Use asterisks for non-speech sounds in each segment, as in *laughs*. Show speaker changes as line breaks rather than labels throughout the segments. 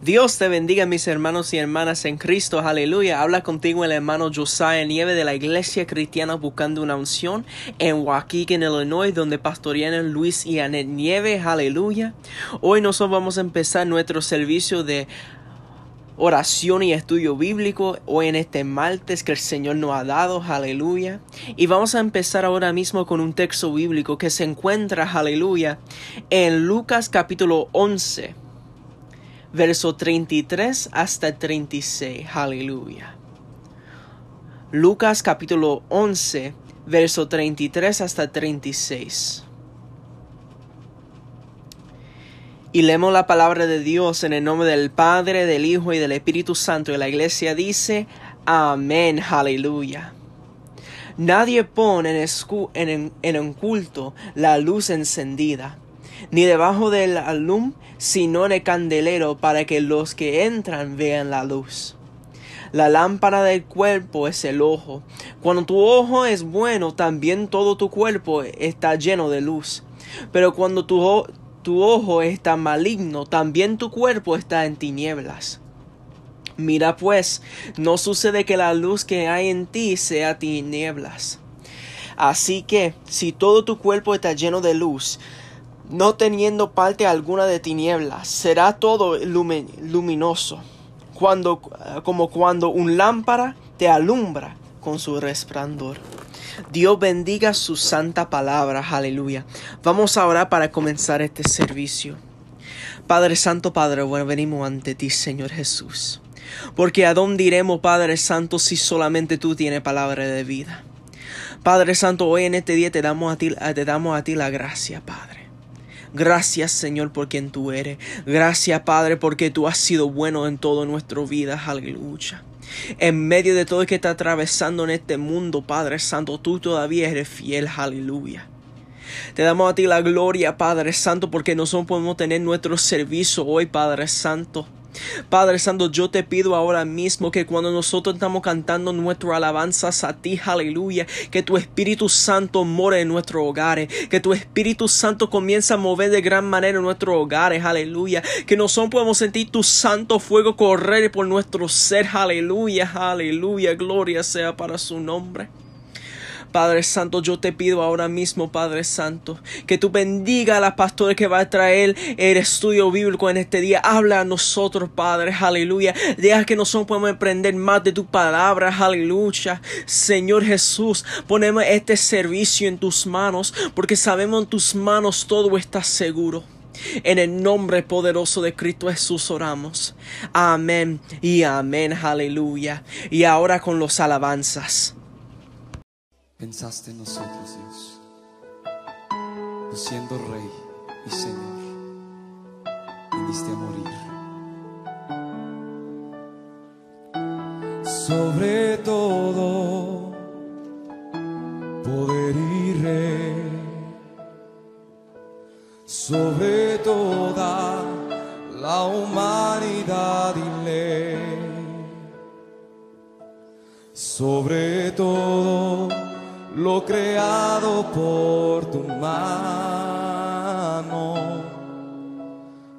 Dios te bendiga mis hermanos y hermanas en Cristo, aleluya. Habla contigo el hermano Josiah Nieve de la Iglesia Cristiana Buscando una Unción en Waukegan, Illinois, donde pastorean Luis y Anet Nieve, aleluya. Hoy nosotros vamos a empezar nuestro servicio de oración y estudio bíblico hoy en este martes que el Señor nos ha dado, aleluya. Y vamos a empezar ahora mismo con un texto bíblico que se encuentra, aleluya, en Lucas capítulo 11 verso 33 hasta 36. Aleluya. Lucas capítulo 11, verso 33 hasta 36. Y leemos la palabra de Dios en el nombre del Padre, del Hijo y del Espíritu Santo. Y la iglesia dice, Amén, aleluya. Nadie pone en, en un culto la luz encendida ni debajo del alum, sino en el candelero, para que los que entran vean la luz. La lámpara del cuerpo es el ojo. Cuando tu ojo es bueno, también todo tu cuerpo está lleno de luz. Pero cuando tu, tu ojo está maligno, también tu cuerpo está en tinieblas. Mira pues, no sucede que la luz que hay en ti sea tinieblas. Así que, si todo tu cuerpo está lleno de luz, no teniendo parte alguna de tinieblas, será todo luminoso, cuando, como cuando un lámpara te alumbra con su resplandor. Dios bendiga su santa palabra, aleluya. Vamos a orar para comenzar este servicio. Padre Santo, Padre, bueno, venimos ante ti, Señor Jesús. Porque a dónde iremos, Padre Santo, si solamente tú tienes palabra de vida. Padre Santo, hoy en este día te damos a ti, te damos a ti la gracia, Padre. Gracias Señor por quien tú eres. Gracias Padre porque tú has sido bueno en toda nuestra vida. Aleluya. En medio de todo lo que está atravesando en este mundo, Padre Santo, tú todavía eres fiel. Aleluya. Te damos a ti la gloria, Padre Santo, porque nosotros podemos tener nuestro servicio hoy, Padre Santo. Padre Santo, yo te pido ahora mismo que cuando nosotros estamos cantando nuestras alabanzas a ti, aleluya, que tu Espíritu Santo more en nuestros hogares, que tu Espíritu Santo comience a mover de gran manera en nuestros hogares, aleluya, que nosotros podemos sentir tu santo fuego correr por nuestro ser, aleluya, aleluya, gloria sea para su nombre. Padre Santo, yo te pido ahora mismo, Padre Santo, que tú bendiga a la pastora que va a traer el estudio bíblico en este día. Habla a nosotros, Padre, aleluya. Deja que nosotros podamos aprender más de tu palabra, aleluya. Señor Jesús, ponemos este servicio en tus manos, porque sabemos en tus manos todo está seguro. En el nombre poderoso de Cristo Jesús oramos. Amén y amén, aleluya. Y ahora con los alabanzas.
Pensaste en nosotros, Dios, siendo Rey y Señor, viniste a morir. Sobre todo, poder y rey, sobre toda la humanidad y ley, sobre todo lo creado por tu mano,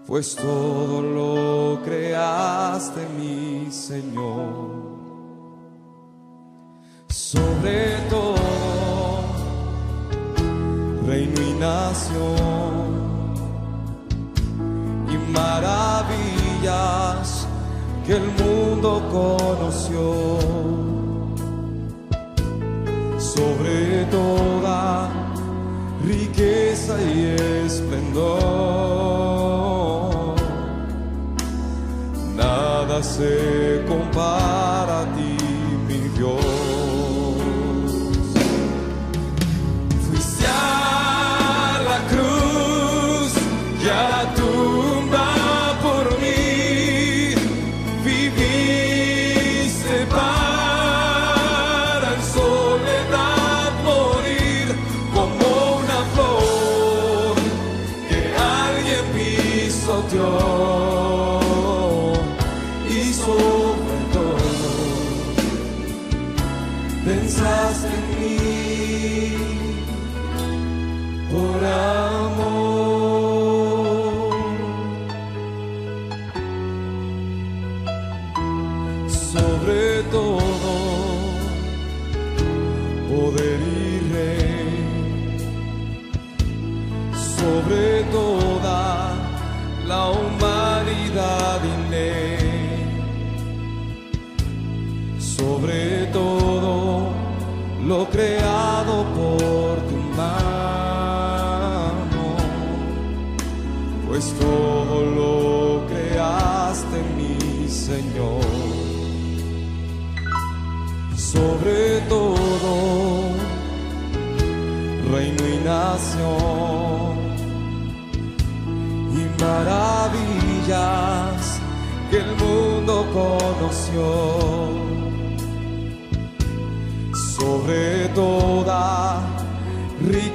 pues todo lo creaste, mi Señor. Sobre todo, reino y nación, y maravillas que el mundo conoció sobre toda riqueza y esplendor. Nada se compara a ti, mi Dios.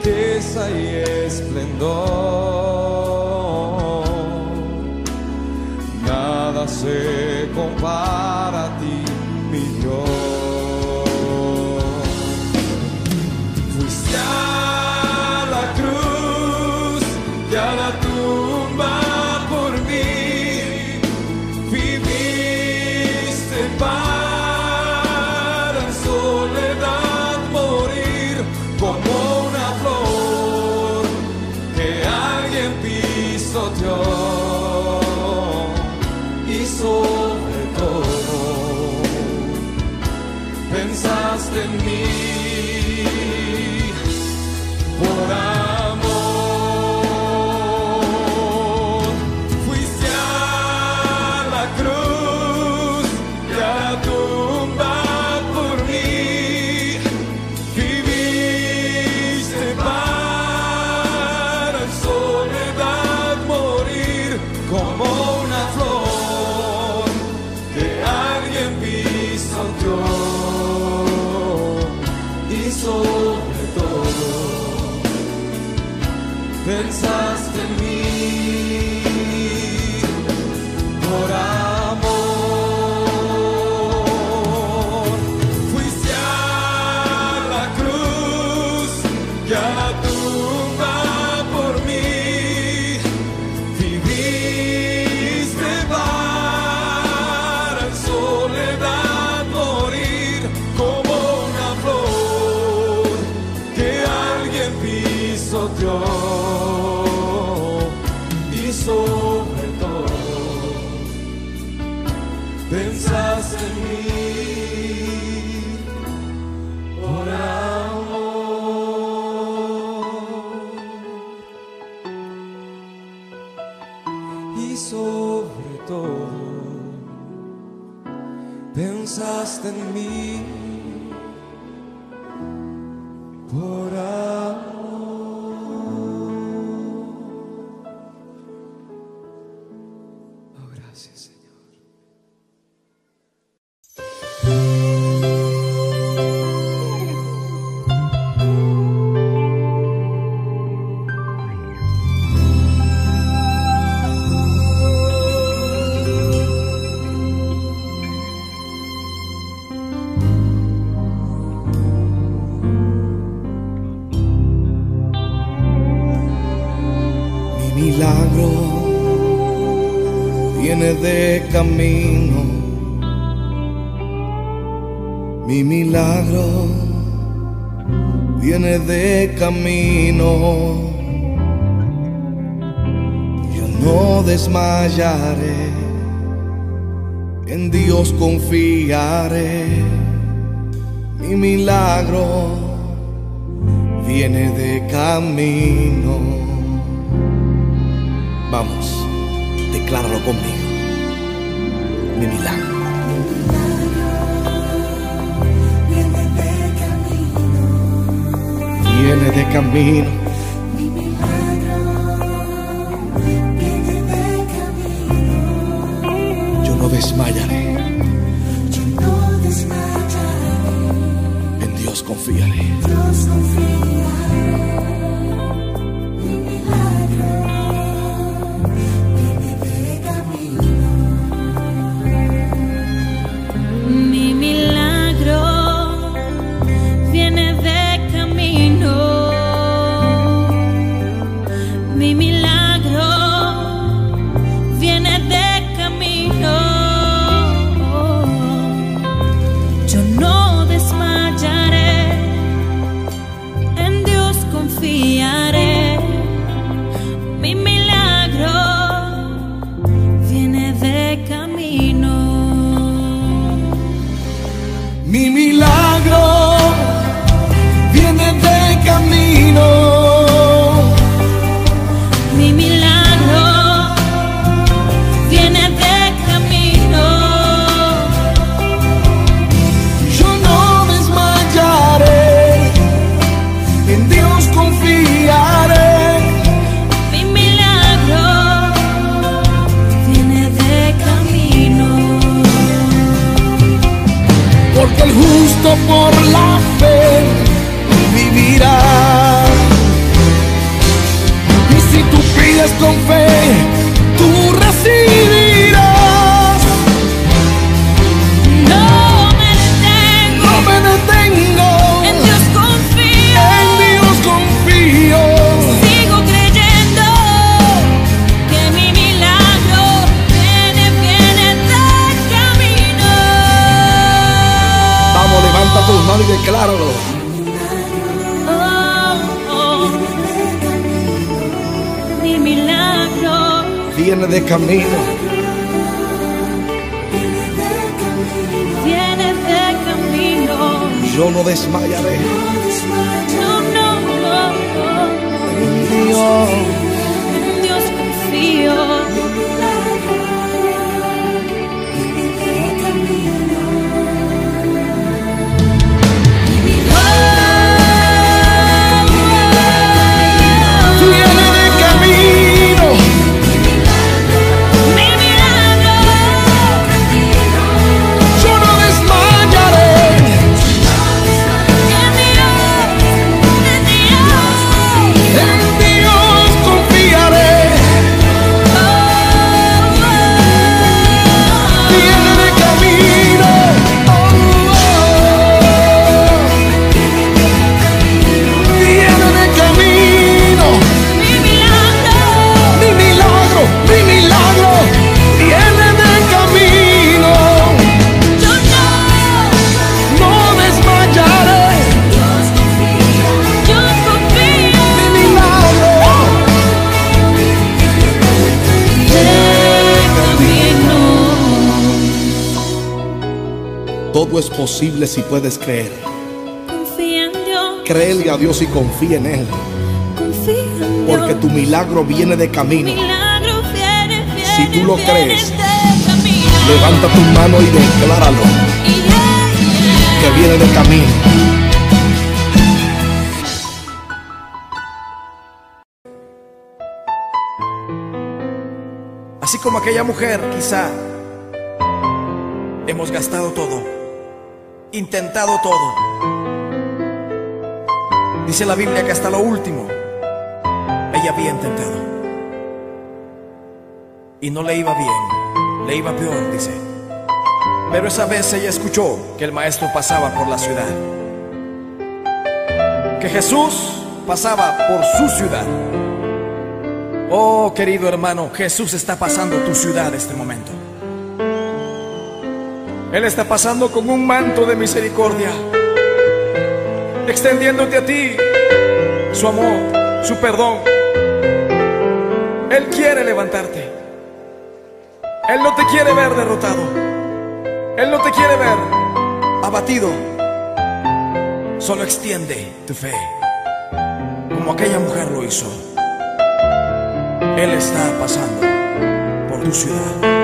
riqueza y esplendor. Nada se
για το viene de camino. Yo no desmayaré, en Dios confiaré. Mi milagro viene de camino. Vamos, decláralo conmigo. Mi milagro
viene de camino. Mi milagro viene de camino.
Yo no desmayaré.
Yo no desmayaré.
En Dios confiaré.
Dios
confiaré. Si puedes creer.
Confía en Dios,
Créele a Dios y confía en Él.
confía en Dios.
Porque tu milagro viene de camino.
milagro viene, viene,
Si tú lo
viene
crees. Levanta tu mano y decláralo.
Yeah,
Que viene de camino. Así como aquella mujer, quizá hemos gastado todo, intentado todo. Dice la Biblia que hasta lo último ella había intentado. Y no le iba bien, le iba peor, dice. Pero esa vez ella escuchó que el maestro pasaba por la ciudad. Que Jesús pasaba por su ciudad. Oh, querido hermano, Jesús está pasando tu ciudad este momento. Él está pasando con un manto de misericordia, extendiéndote a ti su amor, su perdón. Él quiere levantarte. Él no te quiere ver derrotado. Él no te quiere ver abatido. Solo extiende tu fe, como aquella mujer lo hizo. Él está pasando por tu ciudad.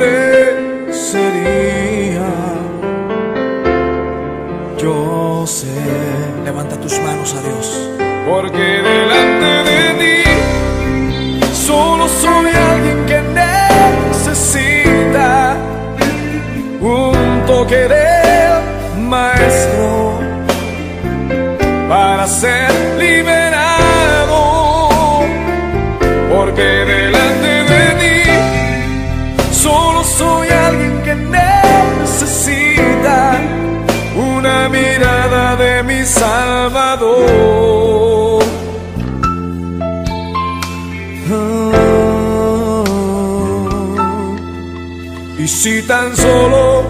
libre sería. Yo sé, levanta tus manos a Dios, porque delante de ti solo soy alguien que necesita un toque del maestro para ser Salvador. Ah, y si tan solo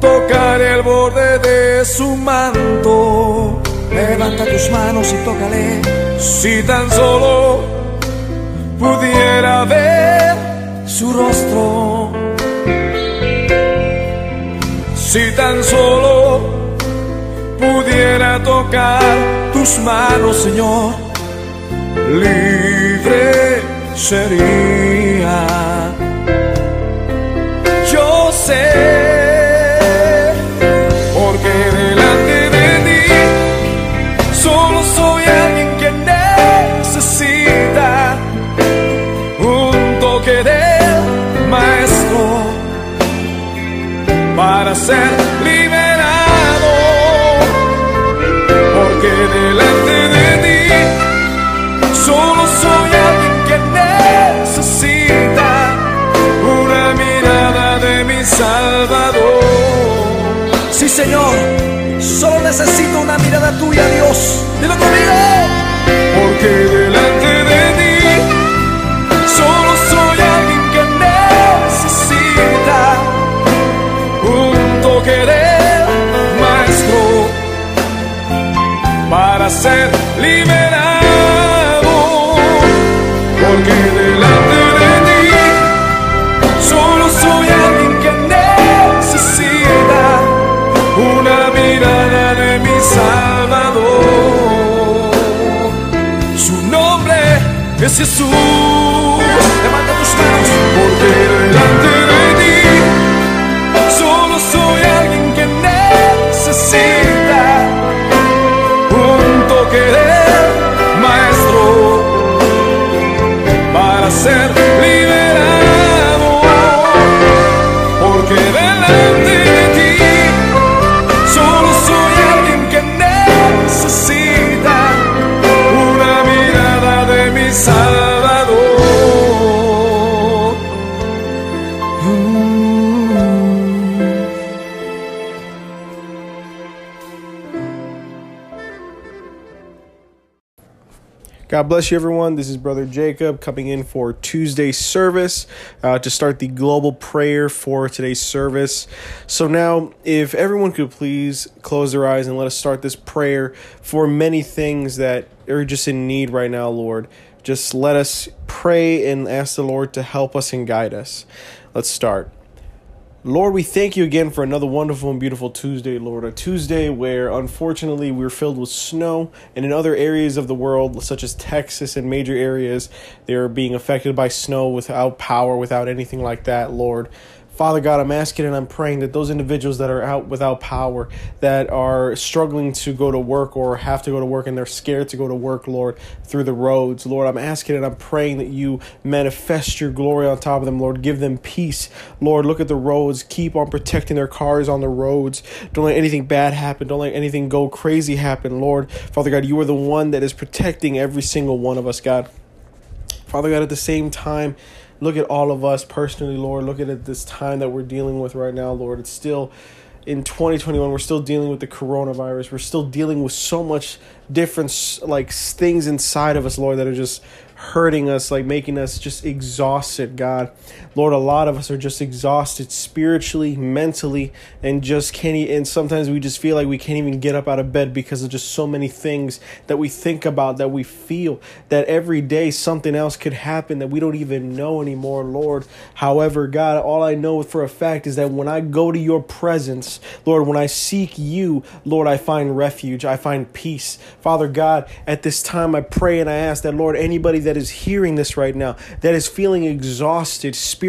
tocar el borde de su manto, levanta tus manos y tócale. Si tan solo pudiera ver su rostro, si tan solo pudiera tocar tus manos, Señor, libre sería. Yo sé, porque delante de ti solo soy alguien que necesita un toque del maestro para ser necesito una mirada tuya, Dios. Es Jesús.
God bless you, everyone. This is Brother Jacob coming in for Tuesday service uh, to start the global prayer for today's service. So, now, if everyone could please close their eyes and let us start this prayer for many things that are just in need right now, Lord. Just let us pray and ask the Lord to help us and guide us. Let's start. Lord, we thank you again for another wonderful and beautiful Tuesday, Lord. A Tuesday where unfortunately we're filled with snow, and in other areas of the world, such as Texas and major areas, they are being affected by snow without power, without anything like that, Lord. Father God, I'm asking and I'm praying that those individuals that are out without power, that are struggling to go to work or have to go to work and they're scared to go to work, Lord, through the roads, Lord, I'm asking and I'm praying that you manifest your glory on top of them, Lord. Give them peace, Lord. Look at the roads. Keep on protecting their cars on the roads. Don't let anything bad happen. Don't let anything go crazy happen, Lord. Father God, you are the one that is protecting every single one of us, God. Father God, at the same time, look at all of us personally, Lord. Look at this time that we're dealing with right now, Lord. It's still in 2021 we're still dealing with the coronavirus we're still dealing with so much different like things inside of us lord that are just hurting us like making us just exhausted god lord a lot of us are just exhausted spiritually mentally and just can't and sometimes we just feel like we can't even get up out of bed because of just so many things that we think about that we feel that every day something else could happen that we don't even know anymore lord. However god all i know for a fact is that when i go to your presence lord when i seek you lord i find refuge i find peace. Father god at this time i pray and i ask that lord anybody that is hearing this right now that is feeling exhausted spiritually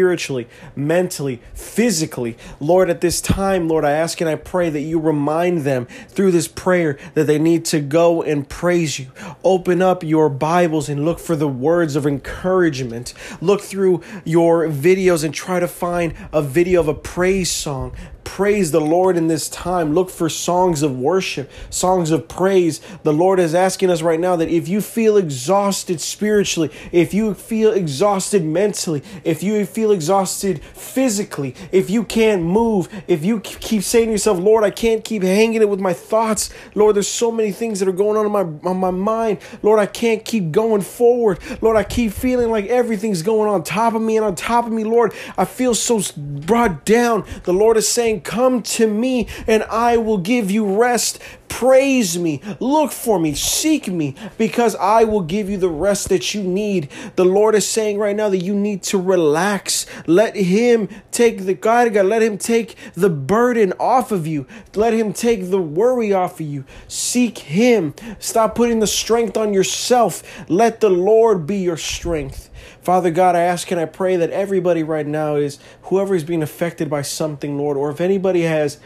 mentally physically. Lord at this time lord i ask and i pray that you remind them through this prayer that they need to go and praise you. Open up your bibles and look for the words of encouragement. Look through your videos and try to find a video of a praise song praise the Lord in this time. Look for songs of worship, songs of praise. The Lord is asking us right now that if you feel exhausted spiritually, if you feel exhausted mentally, if you feel exhausted physically, if you can't move, if you keep saying to yourself, Lord, I can't keep hanging it with my thoughts. Lord, there's so many things that are going on in my on my mind. Lord, I can't keep going forward. Lord, I keep feeling like everything's going on top of me and on top of me. Lord, I feel so brought down. The Lord is saying, Come to me and I will give you rest. Praise me, look for me, seek me, because I will give you the rest that you need. The Lord is saying right now that you need to relax. Let Him take the God, let Him take the burden off of you. Let Him take the worry off of you. Seek Him. Stop putting the strength on yourself. Let the Lord be your strength. Father God, I ask and I pray that everybody right now is whoever is being affected by something, Lord, or if anybody has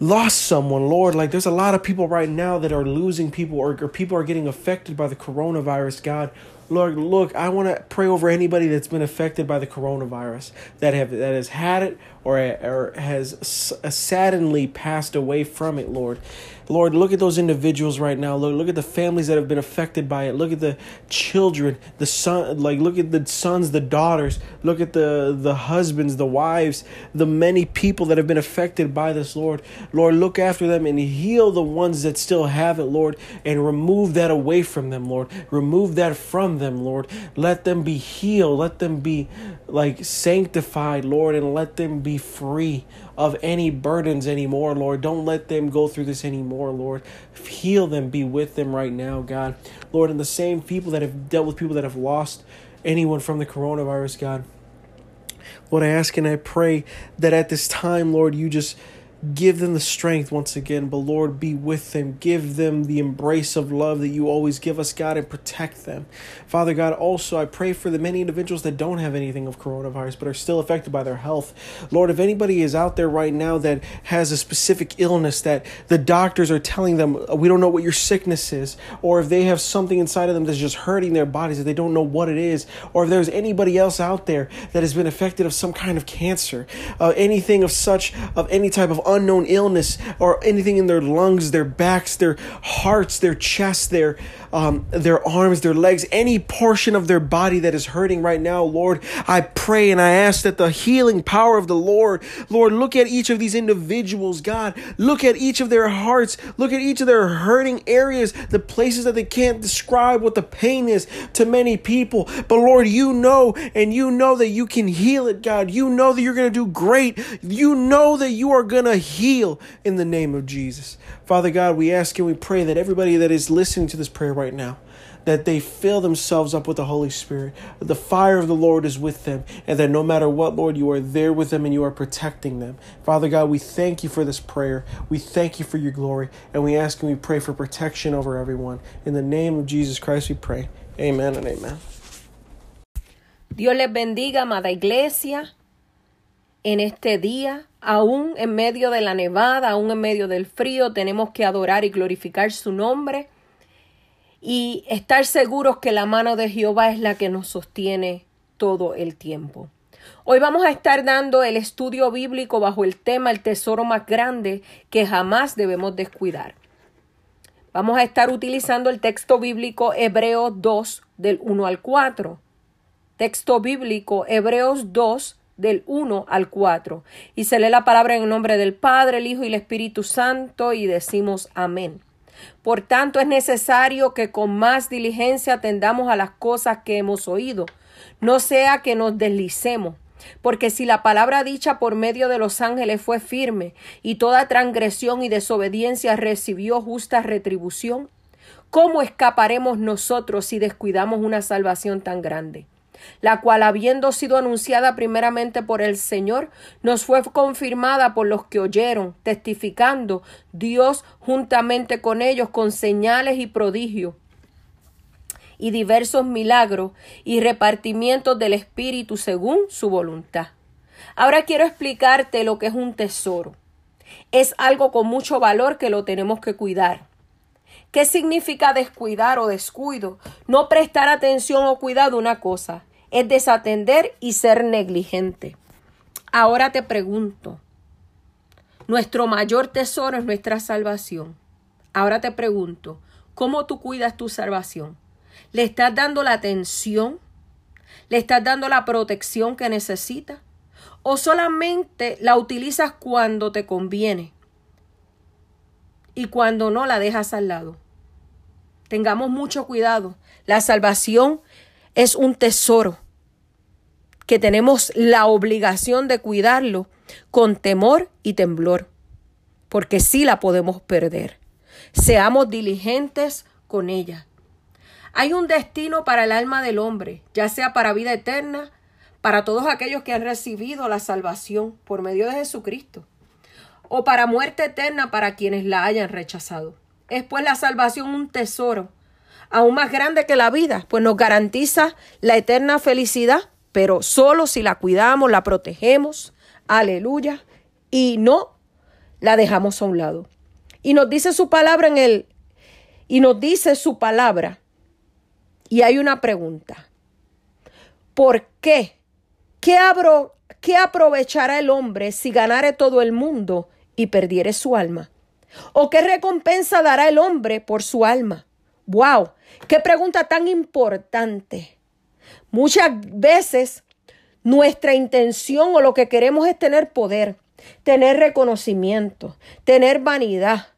lost someone, Lord. Like there's a lot of people right now that are losing people or, or people are getting affected by the coronavirus, God. Lord, look, I want to pray over anybody that's been affected by the coronavirus that have that has had it or or has saddenly passed away from it, Lord. Lord, look at those individuals right now. Look, look at the families that have been affected by it. Look at the children, the son, like look at the sons, the daughters. Look at the the husbands, the wives, the many people that have been affected by this, Lord. Lord, look after them and heal the ones that still have it, Lord, and remove that away from them, Lord. Remove that from them, Lord. Let them be healed. Let them be like sanctified, Lord, and let them be free of any burdens anymore, Lord. Don't let them go through this anymore, Lord. Heal them, be with them right now, God. Lord, and the same people that have dealt with people that have lost anyone from the coronavirus, God. Lord, I ask and I pray that at this time, Lord, you just Give them the strength once again, but Lord, be with them. Give them the embrace of love that you always give us, God, and protect them. Father God, also, I pray for the many individuals that don't have anything of coronavirus but are still affected by their health. Lord, if anybody is out there right now that has a specific illness that the doctors are telling them, we don't know what your sickness is, or if they have something inside of them that's just hurting their bodies that they don't know what it is, or if there's anybody else out there that has been affected of some kind of cancer, uh, anything of such, of any type of unknown illness or anything in their lungs, their backs, their hearts, their chests, their um, their arms, their legs, any portion of their body that is hurting right now, Lord, I pray and I ask that the healing power of the Lord, Lord, look at each of these individuals, God, look at each of their hearts, look at each of their hurting areas, the places that they can't describe what the pain is to many people. But Lord, you know, and you know that you can heal it, God. You know that you're going to do great. You know that you are going to heal in the name of Jesus. Father God, we ask and we pray that everybody that is listening to this prayer right now, that they fill themselves up with the Holy Spirit. The fire of the Lord is with them, and that no matter what, Lord, you are there with them and you are protecting them. Father God, we thank you for this prayer. We thank you for your glory, and we ask and we pray for protection over everyone. In the name of Jesus Christ, we pray. Amen and amen.
Dios les bendiga, amada iglesia, en este día. Aún en medio de la nevada, aún en medio del frío, tenemos que adorar y glorificar su nombre y estar seguros que la mano de Jehová es la que nos sostiene todo el tiempo. Hoy vamos a estar dando el estudio bíblico bajo el tema el tesoro más grande que jamás debemos descuidar. Vamos a estar utilizando el texto bíblico Hebreos 2 del 1 al 4. Texto bíblico Hebreos 2 del 1 al 4. Y se lee la palabra en el nombre del Padre, el Hijo y el Espíritu Santo y decimos amén. Por tanto, es necesario que con más diligencia atendamos a las cosas que hemos oído, no sea que nos deslicemos. Porque si la palabra dicha por medio de los ángeles fue firme, y toda transgresión y desobediencia recibió justa retribución, ¿cómo escaparemos nosotros si descuidamos una salvación tan grande? La cual habiendo sido anunciada primeramente por el Señor, nos fue confirmada por los que oyeron, testificando Dios juntamente con ellos con señales y prodigios y diversos milagros y repartimientos del Espíritu según su voluntad. Ahora quiero explicarte lo que es un tesoro. Es algo con mucho valor que lo tenemos que cuidar. ¿Qué significa descuidar o descuido? No prestar atención o cuidado una cosa es desatender y ser negligente. Ahora te pregunto, Nuestro mayor tesoro es nuestra salvación. Ahora te pregunto, ¿cómo tú cuidas tu salvación? ¿Le estás dando la atención? ¿Le estás dando la protección que necesita? ¿O solamente la utilizas cuando te conviene? Y cuando no, la dejas al lado. Tengamos mucho cuidado. La salvación es un tesoro que tenemos la obligación de cuidarlo con temor y temblor, porque sí la podemos perder. Seamos diligentes con ella. Hay un destino para el alma del hombre, ya sea para vida eterna, para todos aquellos que han recibido la salvación por medio de Jesucristo, o para muerte eterna para quienes la hayan rechazado. Es pues la salvación un tesoro, aún más grande que la vida, pues nos garantiza la eterna felicidad, pero solo si la cuidamos, la protegemos, aleluya, y no la dejamos a un lado. Y nos dice su palabra en el, y nos dice su palabra, y hay una pregunta. ¿Por qué? ¿Qué, abro, ¿Qué aprovechará el hombre si ganare todo el mundo y perdiere su alma? ¿O qué recompensa dará el hombre por su alma? ¡Wow! ¡Qué pregunta tan importante! Muchas veces nuestra intención o lo que queremos es tener poder, tener reconocimiento, tener vanidad,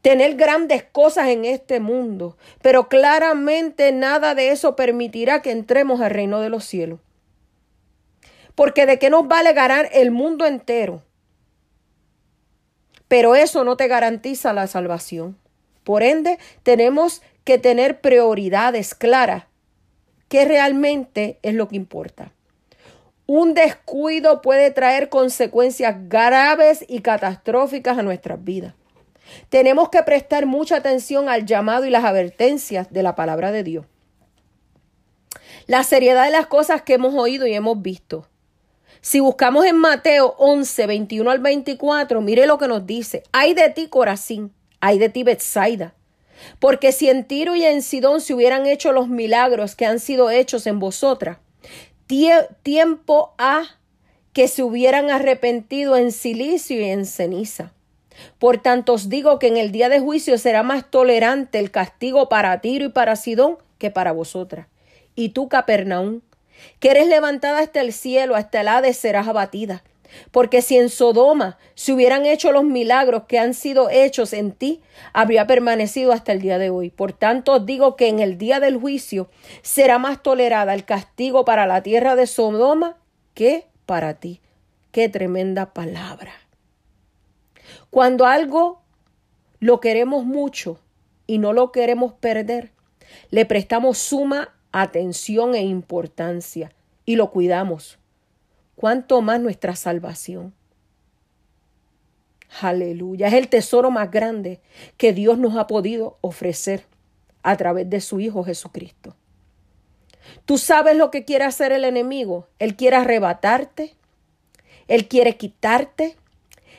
tener grandes cosas en este mundo, pero claramente nada de eso permitirá que entremos al reino de los cielos. Porque de qué nos vale ganar el mundo entero, pero eso no te garantiza la salvación. Por ende, tenemos que tener prioridades claras, que realmente es lo que importa. Un descuido puede traer consecuencias graves y catastróficas a nuestras vidas. Tenemos que prestar mucha atención al llamado y las advertencias de la palabra de Dios. La seriedad de las cosas que hemos oído y hemos visto. Si buscamos en Mateo 11, 21 al 24, mire lo que nos dice. Hay de ti, Corazín, hay de ti, Bethsaida. Porque si en Tiro y en Sidón se hubieran hecho los milagros que han sido hechos en vosotras, tiempo ha que se hubieran arrepentido en silicio y en ceniza. Por tanto os digo que en el día de juicio será más tolerante el castigo para Tiro y para Sidón que para vosotras. Y tú, Capernaum, que eres levantada hasta el cielo, hasta el Hades serás abatida. Porque si en Sodoma se hubieran hecho los milagros que han sido hechos en ti, habría permanecido hasta el día de hoy. Por tanto os digo que en el día del juicio será más tolerada el castigo para la tierra de Sodoma que para ti. Qué tremenda palabra. Cuando algo lo queremos mucho y no lo queremos perder, le prestamos suma atención e importancia y lo cuidamos. Cuanto más nuestra salvación. Aleluya. Es el tesoro más grande que Dios nos ha podido ofrecer a través de su Hijo Jesucristo. Tú sabes lo que quiere hacer el enemigo. Él quiere arrebatarte. Él quiere quitarte.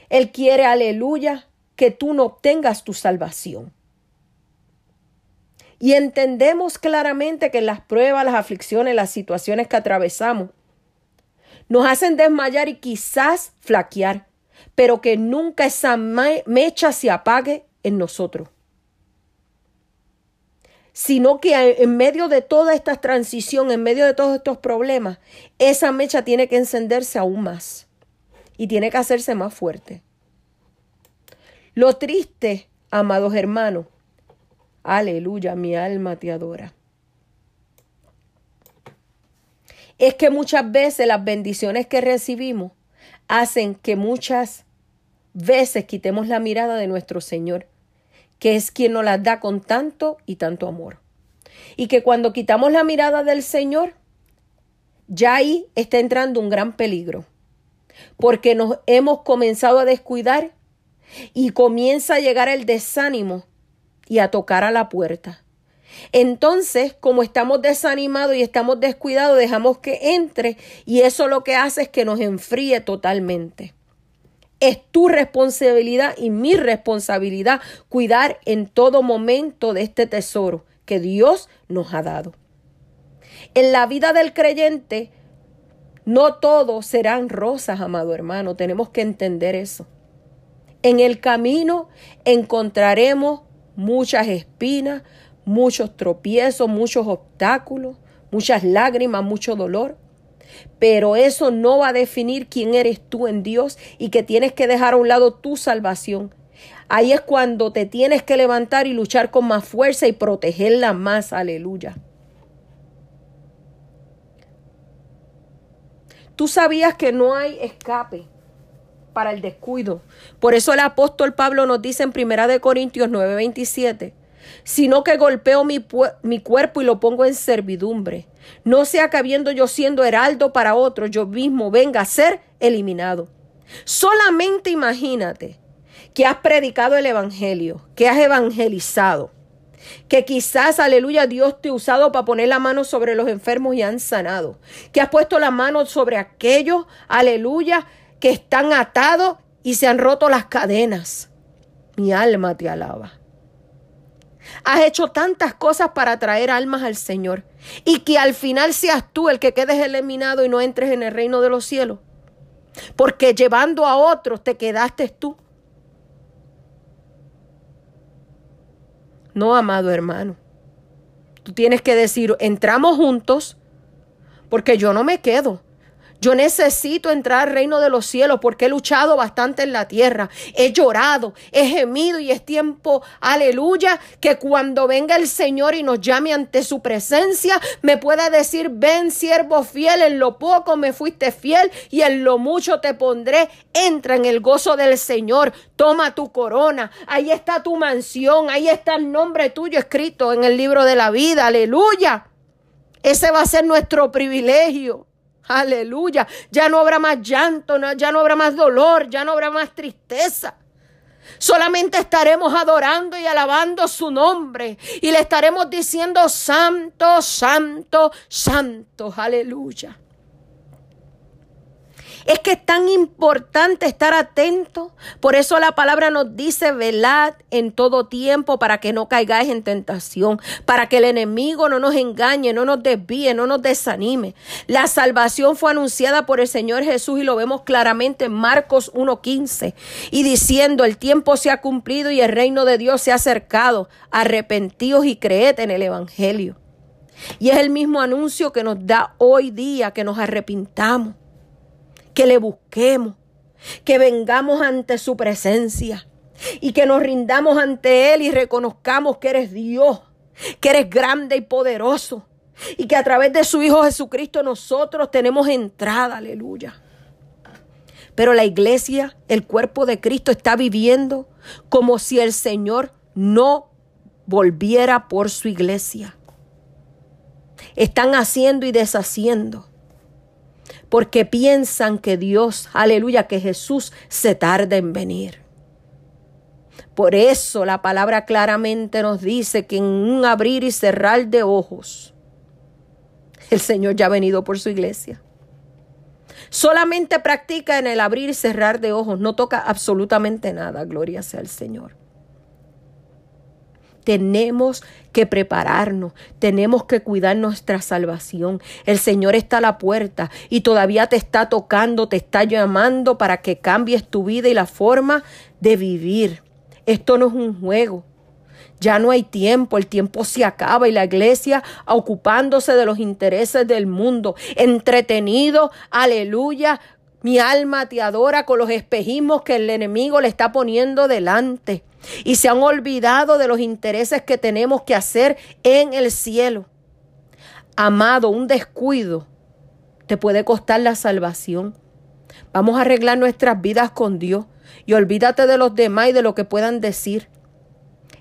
Él quiere, aleluya, que tú no obtengas tu salvación. Y entendemos claramente que las pruebas, las aflicciones, las situaciones que atravesamos nos hacen desmayar y quizás flaquear, pero que nunca esa mecha se apague en nosotros. Sino que en medio de toda esta transición, en medio de todos estos problemas, esa mecha tiene que encenderse aún más y tiene que hacerse más fuerte. Lo triste, amados hermanos, aleluya, mi alma te adora. Es que muchas veces las bendiciones que recibimos hacen que muchas veces quitemos la mirada de nuestro Señor, que es quien nos las da con tanto y tanto amor. Y que cuando quitamos la mirada del Señor, ya ahí está entrando un gran peligro porque nos hemos comenzado a descuidar y comienza a llegar el desánimo y a tocar a la puerta. Entonces, como estamos desanimados y estamos descuidados, dejamos que entre y eso lo que hace es que nos enfríe totalmente. Es tu responsabilidad y mi responsabilidad cuidar en todo momento de este tesoro que Dios nos ha dado. En la vida del creyente no todos serán rosas, amado hermano. Tenemos que entender eso. En el camino encontraremos muchas espinas, muchos tropiezos, muchos obstáculos, muchas lágrimas, mucho dolor. Pero eso no va a definir quién eres tú en Dios y que tienes que dejar a un lado tu salvación. Ahí es cuando te tienes que levantar y luchar con más fuerza y protegerla más. Aleluya. Tú sabías que no hay escape para el descuido. Por eso el apóstol Pablo nos dice en Primera de Corintios 9:27, sino que golpeo mi, mi cuerpo y lo pongo en servidumbre. No sea que habiendo yo siendo heraldo para otro, yo mismo venga a ser eliminado. Solamente imagínate que has predicado el evangelio, que has evangelizado, que quizás, aleluya, Dios te ha usado para poner la mano sobre los enfermos y han sanado, que has puesto la mano sobre aquellos, aleluya, que están atados y se han roto las cadenas. Mi alma te alaba. Has hecho tantas cosas para traer almas al Señor y que al final seas tú el que quedes eliminado y no entres en el reino de los cielos. Porque llevando a otros te quedaste tú. No, amado hermano. Tú tienes que decir, entramos juntos porque yo no me quedo. Yo necesito entrar al reino de los cielos porque he luchado bastante en la tierra. He llorado, he gemido y es tiempo, aleluya, que cuando venga el Señor y nos llame ante su presencia, me pueda decir, ven siervo fiel, en lo poco me fuiste fiel y en lo mucho te pondré. Entra en el gozo del Señor, toma tu corona, ahí está tu mansión, ahí está el nombre tuyo escrito en el libro de la vida, aleluya. Ese va a ser nuestro privilegio. Aleluya. Ya no habrá más llanto, ya no habrá más dolor, ya no habrá más tristeza. Solamente estaremos adorando y alabando su nombre y le estaremos diciendo santo, santo, santo. Aleluya. Es que es tan importante estar atento. Por eso la palabra nos dice, velad en todo tiempo para que no caigáis en tentación, para que el enemigo no nos engañe, no nos desvíe, no nos desanime. La salvación fue anunciada por el Señor Jesús y lo vemos claramente en Marcos 1.15 y diciendo, el tiempo se ha cumplido y el reino de Dios se ha acercado. Arrepentíos y creed en el Evangelio. Y es el mismo anuncio que nos da hoy día que nos arrepintamos que le busquemos, que vengamos ante su presencia y que nos rindamos ante Él y reconozcamos que eres Dios, que eres grande y poderoso y que a través de su Hijo Jesucristo nosotros tenemos entrada, aleluya. Pero la iglesia, el cuerpo de Cristo está viviendo como si el Señor no volviera por su iglesia. Están haciendo y deshaciendo porque piensan que Dios, aleluya, que Jesús se tarda en venir. Por eso la palabra claramente nos dice que en un abrir y cerrar de ojos, el Señor ya ha venido por su iglesia. Solamente practica en el abrir y cerrar de ojos, no toca absolutamente nada, gloria sea al Señor. Tenemos que prepararnos, tenemos que cuidar nuestra salvación. El Señor está a la puerta y todavía te está tocando, te está llamando para que cambies tu vida y la forma de vivir. Esto no es un juego. Ya no hay tiempo, el tiempo se acaba y la iglesia ocupándose de los intereses del mundo, entretenido, aleluya. Mi alma te adora con los espejismos que el enemigo le está poniendo delante. Y se han olvidado de los intereses que tenemos que hacer en el cielo. Amado, un descuido te puede costar la salvación. Vamos a arreglar nuestras vidas con Dios y olvídate de los demás y de lo que puedan decir.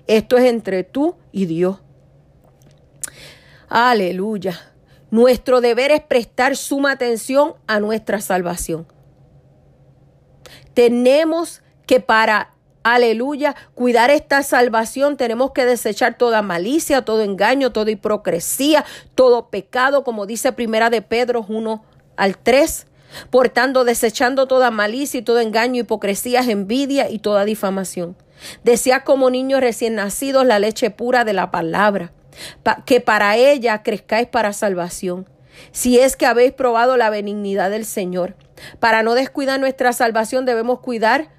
Esto es entre tú y Dios. Aleluya. Nuestro deber es prestar suma atención a nuestra salvación. Tenemos que para, aleluya, cuidar esta salvación, tenemos que desechar toda malicia, todo engaño, toda hipocresía, todo pecado, como dice Primera de Pedro 1 al 3. Por tanto, desechando toda malicia y todo engaño, hipocresía, envidia y toda difamación. Desead como niños recién nacidos la leche pura de la palabra, pa- que para ella crezcáis para salvación. Si es que habéis probado la benignidad del Señor. Para no descuidar nuestra salvación debemos cuidar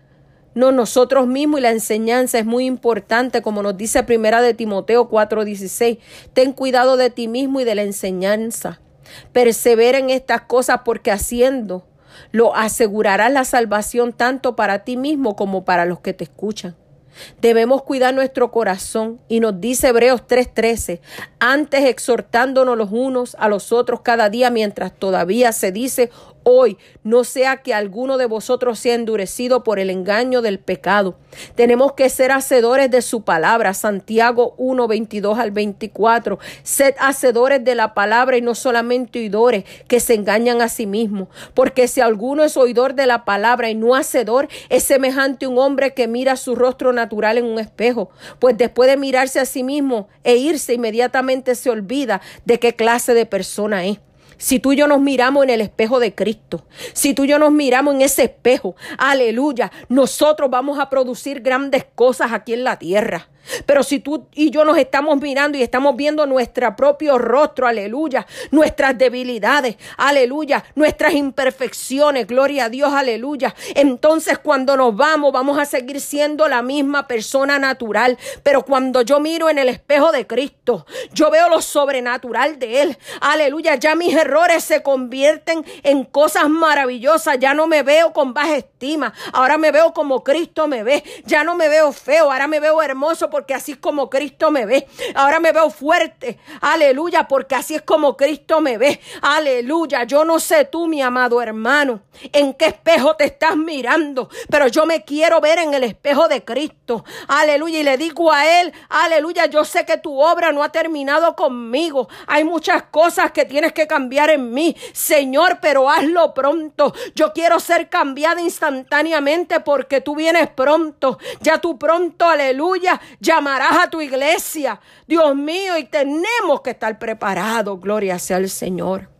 No, nosotros mismos y la enseñanza es muy importante, como nos dice Primera de Timoteo 4:16. Ten cuidado de ti mismo y de la enseñanza. Persevera en estas cosas porque haciendo lo asegurarás la salvación tanto para ti mismo como para los que te escuchan. Debemos cuidar nuestro corazón y nos dice Hebreos 3:13, antes exhortándonos los unos a los otros cada día mientras todavía se dice hoy, no sea que alguno de vosotros sea endurecido por el engaño del pecado. Tenemos que ser hacedores de su palabra, Santiago 1, 22 al 24. Sed hacedores de la palabra y no solamente oidores que se engañan a sí mismos. Porque si alguno es oidor de la palabra y no hacedor, es semejante a un hombre que mira su rostro natural en un espejo. Pues después de mirarse a sí mismo e irse, inmediatamente se olvida de qué clase de persona es. Si tú y yo nos miramos en el espejo de Cristo, si tú y yo nos miramos en ese espejo, aleluya, nosotros vamos a producir grandes cosas aquí en la tierra. Pero si tú y yo nos estamos mirando y estamos viendo nuestro propio rostro, aleluya, nuestras debilidades, aleluya, nuestras imperfecciones, gloria a Dios, aleluya. Entonces cuando nos vamos, vamos a seguir siendo la misma persona natural. Pero cuando yo miro en el espejo de Cristo, yo veo lo sobrenatural de Él, aleluya. Ya mis errores se convierten en cosas maravillosas. Ya no me veo con baja estima, ahora me veo como Cristo me ve. Ya no me veo feo, ahora me veo hermoso porque así es como Cristo me ve. Ahora me veo fuerte. Aleluya, porque así es como Cristo me ve. Aleluya. Yo no sé tú, mi amado hermano, en qué espejo te estás mirando, pero yo me quiero ver en el espejo de Cristo. Aleluya. Y le digo a Él, aleluya, yo sé que tu obra no ha terminado conmigo. Hay muchas cosas que tienes que cambiar en mí, Señor, pero hazlo pronto. Yo quiero ser cambiada instantáneamente porque tú vienes pronto. Ya tú pronto, aleluya llamarás a tu iglesia, Dios mío, y tenemos que estar preparados, gloria sea al Señor.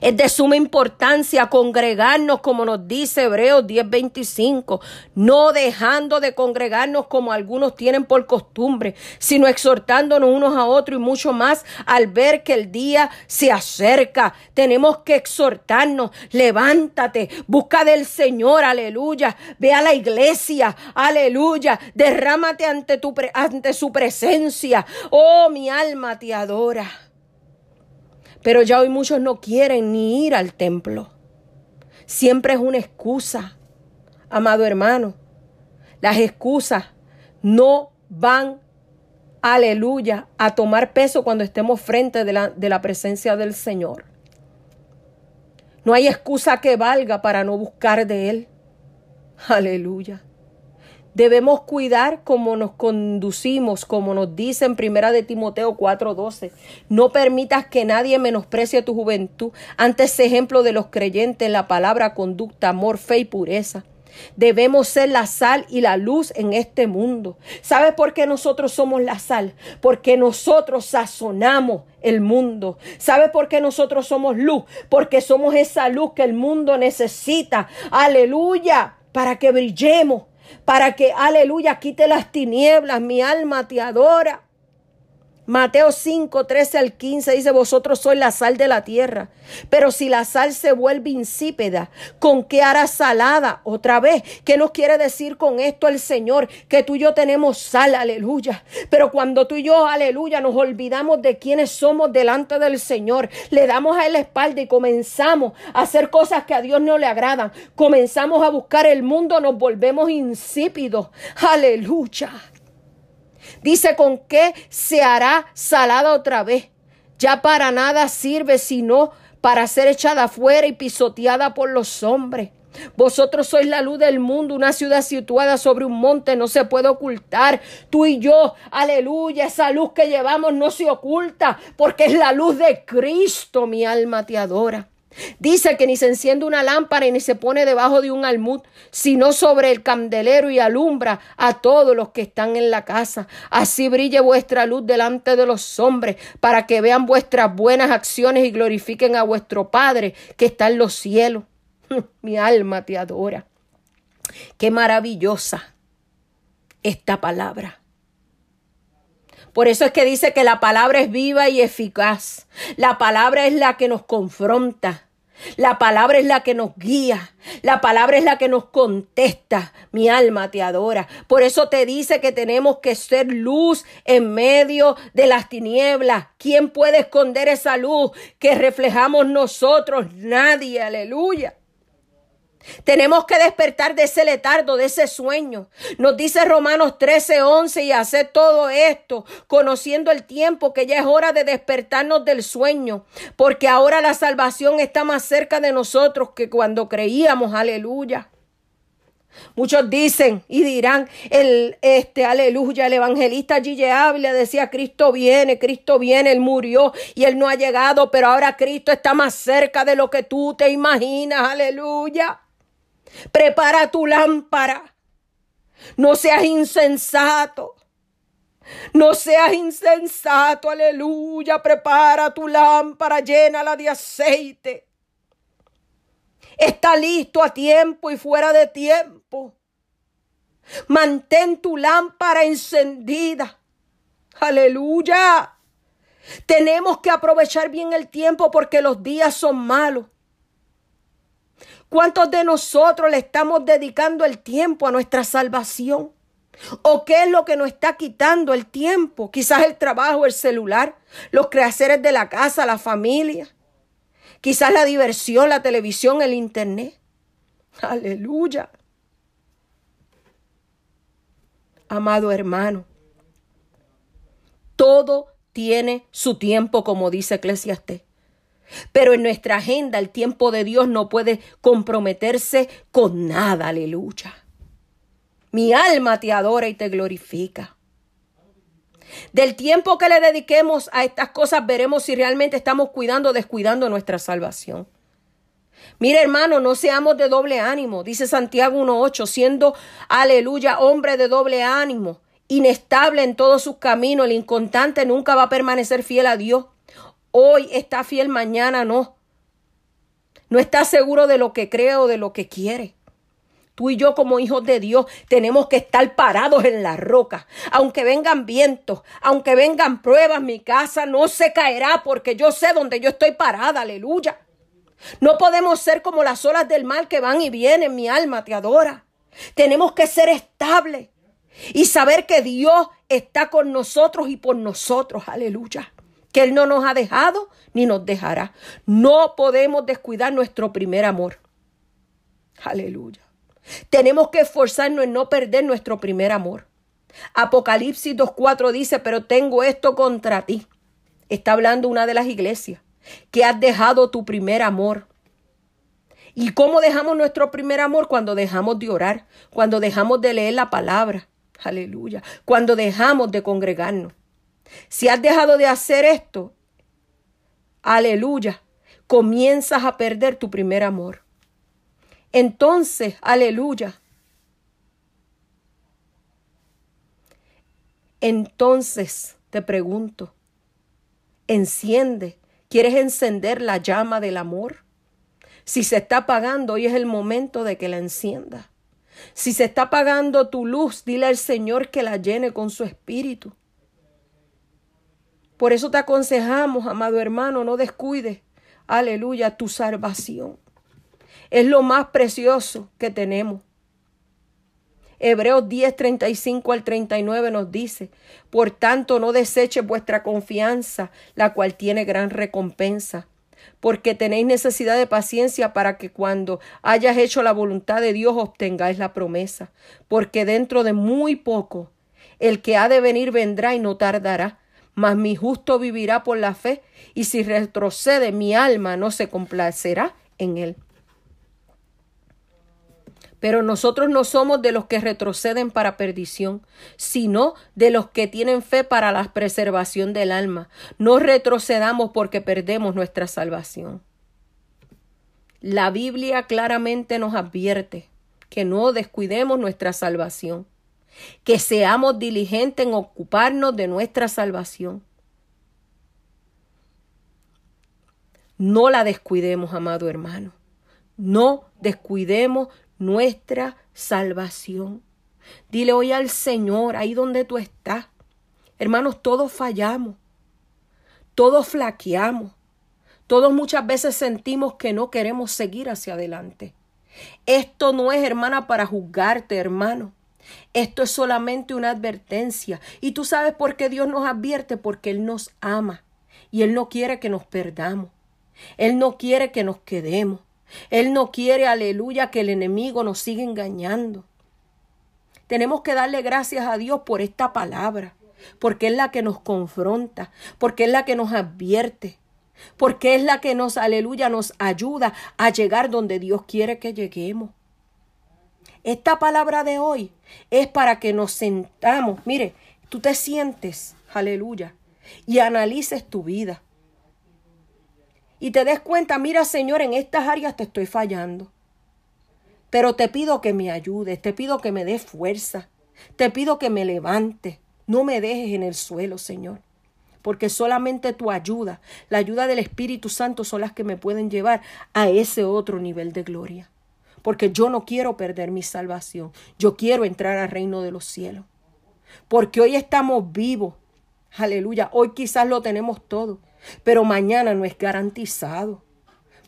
Es de suma importancia congregarnos, como nos dice Hebreos 10:25, no dejando de congregarnos como algunos tienen por costumbre, sino exhortándonos unos a otros y mucho más al ver que el día se acerca. Tenemos que exhortarnos, levántate, busca del Señor, aleluya, ve a la iglesia, aleluya, derrámate ante, tu, ante su presencia. Oh, mi alma te adora. Pero ya hoy muchos no quieren ni ir al templo. Siempre es una excusa, amado hermano. Las excusas no van, aleluya, a tomar peso cuando estemos frente de la, de la presencia del Señor. No hay excusa que valga para no buscar de Él. Aleluya. Debemos cuidar cómo nos conducimos, como nos dice en Primera de Timoteo 4:12. No permitas que nadie menosprecie tu juventud. Antes ejemplo de los creyentes en la palabra, conducta, amor, fe y pureza. Debemos ser la sal y la luz en este mundo. ¿Sabes por qué nosotros somos la sal? Porque nosotros sazonamos el mundo. ¿Sabes por qué nosotros somos luz? Porque somos esa luz que el mundo necesita. Aleluya. Para que brillemos para que, aleluya, quite las tinieblas, mi alma te adora. Mateo 5, 13 al 15 dice, vosotros sois la sal de la tierra, pero si la sal se vuelve insípida, ¿con qué hará salada otra vez? ¿Qué nos quiere decir con esto el Señor? Que tú y yo tenemos sal, aleluya. Pero cuando tú y yo, aleluya, nos olvidamos de quiénes somos delante del Señor, le damos a Él la espalda y comenzamos a hacer cosas que a Dios no le agradan, comenzamos a buscar el mundo, nos volvemos insípidos, aleluya. Dice con qué se hará salada otra vez. Ya para nada sirve sino para ser echada afuera y pisoteada por los hombres. Vosotros sois la luz del mundo, una ciudad situada sobre un monte, no se puede ocultar. Tú y yo, aleluya, esa luz que llevamos no se oculta, porque es la luz de Cristo, mi alma te adora. Dice que ni se enciende una lámpara y ni se pone debajo de un almud, sino sobre el candelero y alumbra a todos los que están en la casa. Así brille vuestra luz delante de los hombres, para que vean vuestras buenas acciones y glorifiquen a vuestro Padre que está en los cielos. *laughs* Mi alma te adora. Qué maravillosa esta palabra. Por eso es que dice que la palabra es viva y eficaz. La palabra es la que nos confronta. La palabra es la que nos guía. La palabra es la que nos contesta. Mi alma te adora. Por eso te dice que tenemos que ser luz en medio de las tinieblas. ¿Quién puede esconder esa luz que reflejamos nosotros? Nadie. Aleluya. Tenemos que despertar de ese letardo, de ese sueño. Nos dice Romanos 13, 11 y hacer todo esto, conociendo el tiempo que ya es hora de despertarnos del sueño, porque ahora la salvación está más cerca de nosotros que cuando creíamos, aleluya. Muchos dicen y dirán, el, este, aleluya, el evangelista Gille Ávila decía, Cristo viene, Cristo viene, Él murió y Él no ha llegado, pero ahora Cristo está más cerca de lo que tú te imaginas, aleluya. Prepara tu lámpara. No seas insensato. No seas insensato, aleluya. Prepara tu lámpara, llénala de aceite. Está listo a tiempo y fuera de tiempo. Mantén tu lámpara encendida. Aleluya. Tenemos que aprovechar bien el tiempo porque los días son malos. ¿Cuántos de nosotros le estamos dedicando el tiempo a nuestra salvación? ¿O qué es lo que nos está quitando el tiempo? Quizás el trabajo, el celular, los quehaceres de la casa, la familia. Quizás la diversión, la televisión, el internet. Aleluya. Amado hermano, todo tiene su tiempo, como dice Eclesiastés. Pero en nuestra agenda el tiempo de Dios no puede comprometerse con nada, aleluya. Mi alma te adora y te glorifica. Del tiempo que le dediquemos a estas cosas veremos si realmente estamos cuidando o descuidando nuestra salvación. Mire hermano, no seamos de doble ánimo, dice Santiago 1.8, siendo, aleluya, hombre de doble ánimo, inestable en todos sus caminos, el inconstante nunca va a permanecer fiel a Dios. Hoy está fiel, mañana no. No está seguro de lo que cree o de lo que quiere. Tú y yo como hijos de Dios tenemos que estar parados en la roca. Aunque vengan vientos, aunque vengan pruebas, mi casa no se caerá porque yo sé dónde yo estoy parada. Aleluya. No podemos ser como las olas del mar que van y vienen. Mi alma te adora. Tenemos que ser estables y saber que Dios está con nosotros y por nosotros. Aleluya que Él no nos ha dejado ni nos dejará. No podemos descuidar nuestro primer amor. Aleluya. Tenemos que esforzarnos en no perder nuestro primer amor. Apocalipsis 2.4 dice, pero tengo esto contra ti. Está hablando una de las iglesias, que has dejado tu primer amor. ¿Y cómo dejamos nuestro primer amor? Cuando dejamos de orar, cuando dejamos de leer la palabra. Aleluya. Cuando dejamos de congregarnos. Si has dejado de hacer esto, aleluya, comienzas a perder tu primer amor. Entonces, aleluya. Entonces, te pregunto, enciende, ¿quieres encender la llama del amor? Si se está apagando, hoy es el momento de que la encienda. Si se está apagando tu luz, dile al Señor que la llene con su espíritu. Por eso te aconsejamos, amado hermano, no descuides, aleluya, tu salvación. Es lo más precioso que tenemos. Hebreos 10, 35 al 39 nos dice, por tanto no deseches vuestra confianza, la cual tiene gran recompensa, porque tenéis necesidad de paciencia para que cuando hayas hecho la voluntad de Dios obtengáis la promesa, porque dentro de muy poco el que ha de venir vendrá y no tardará mas mi justo vivirá por la fe, y si retrocede mi alma no se complacerá en él. Pero nosotros no somos de los que retroceden para perdición, sino de los que tienen fe para la preservación del alma. No retrocedamos porque perdemos nuestra salvación. La Biblia claramente nos advierte que no descuidemos nuestra salvación que seamos diligentes en ocuparnos de nuestra salvación. No la descuidemos, amado hermano. No descuidemos nuestra salvación. Dile hoy al Señor, ahí donde tú estás. Hermanos, todos fallamos. Todos flaqueamos. Todos muchas veces sentimos que no queremos seguir hacia adelante. Esto no es, hermana, para juzgarte, hermano. Esto es solamente una advertencia. Y tú sabes por qué Dios nos advierte, porque Él nos ama y Él no quiere que nos perdamos. Él no quiere que nos quedemos. Él no quiere, aleluya, que el enemigo nos siga engañando. Tenemos que darle gracias a Dios por esta palabra, porque es la que nos confronta, porque es la que nos advierte, porque es la que nos, aleluya, nos ayuda a llegar donde Dios quiere que lleguemos. Esta palabra de hoy es para que nos sentamos, mire, tú te sientes, aleluya, y analices tu vida. Y te des cuenta, mira Señor, en estas áreas te estoy fallando. Pero te pido que me ayudes, te pido que me des fuerza, te pido que me levantes, no me dejes en el suelo, Señor. Porque solamente tu ayuda, la ayuda del Espíritu Santo son las que me pueden llevar a ese otro nivel de gloria. Porque yo no quiero perder mi salvación, yo quiero entrar al reino de los cielos. Porque hoy estamos vivos, aleluya, hoy quizás lo tenemos todo, pero mañana no es garantizado.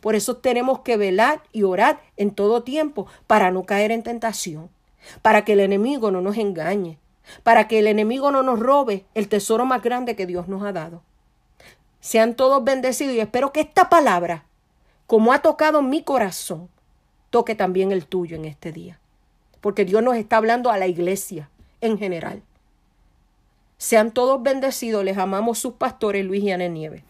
Por eso tenemos que velar y orar en todo tiempo para no caer en tentación, para que el enemigo no nos engañe, para que el enemigo no nos robe el tesoro más grande que Dios nos ha dado. Sean todos bendecidos y espero que esta palabra, como ha tocado mi corazón, toque también el tuyo en este día. Porque Dios nos está hablando a la iglesia en general. Sean todos bendecidos, les amamos sus pastores Luis y Ana Nieves.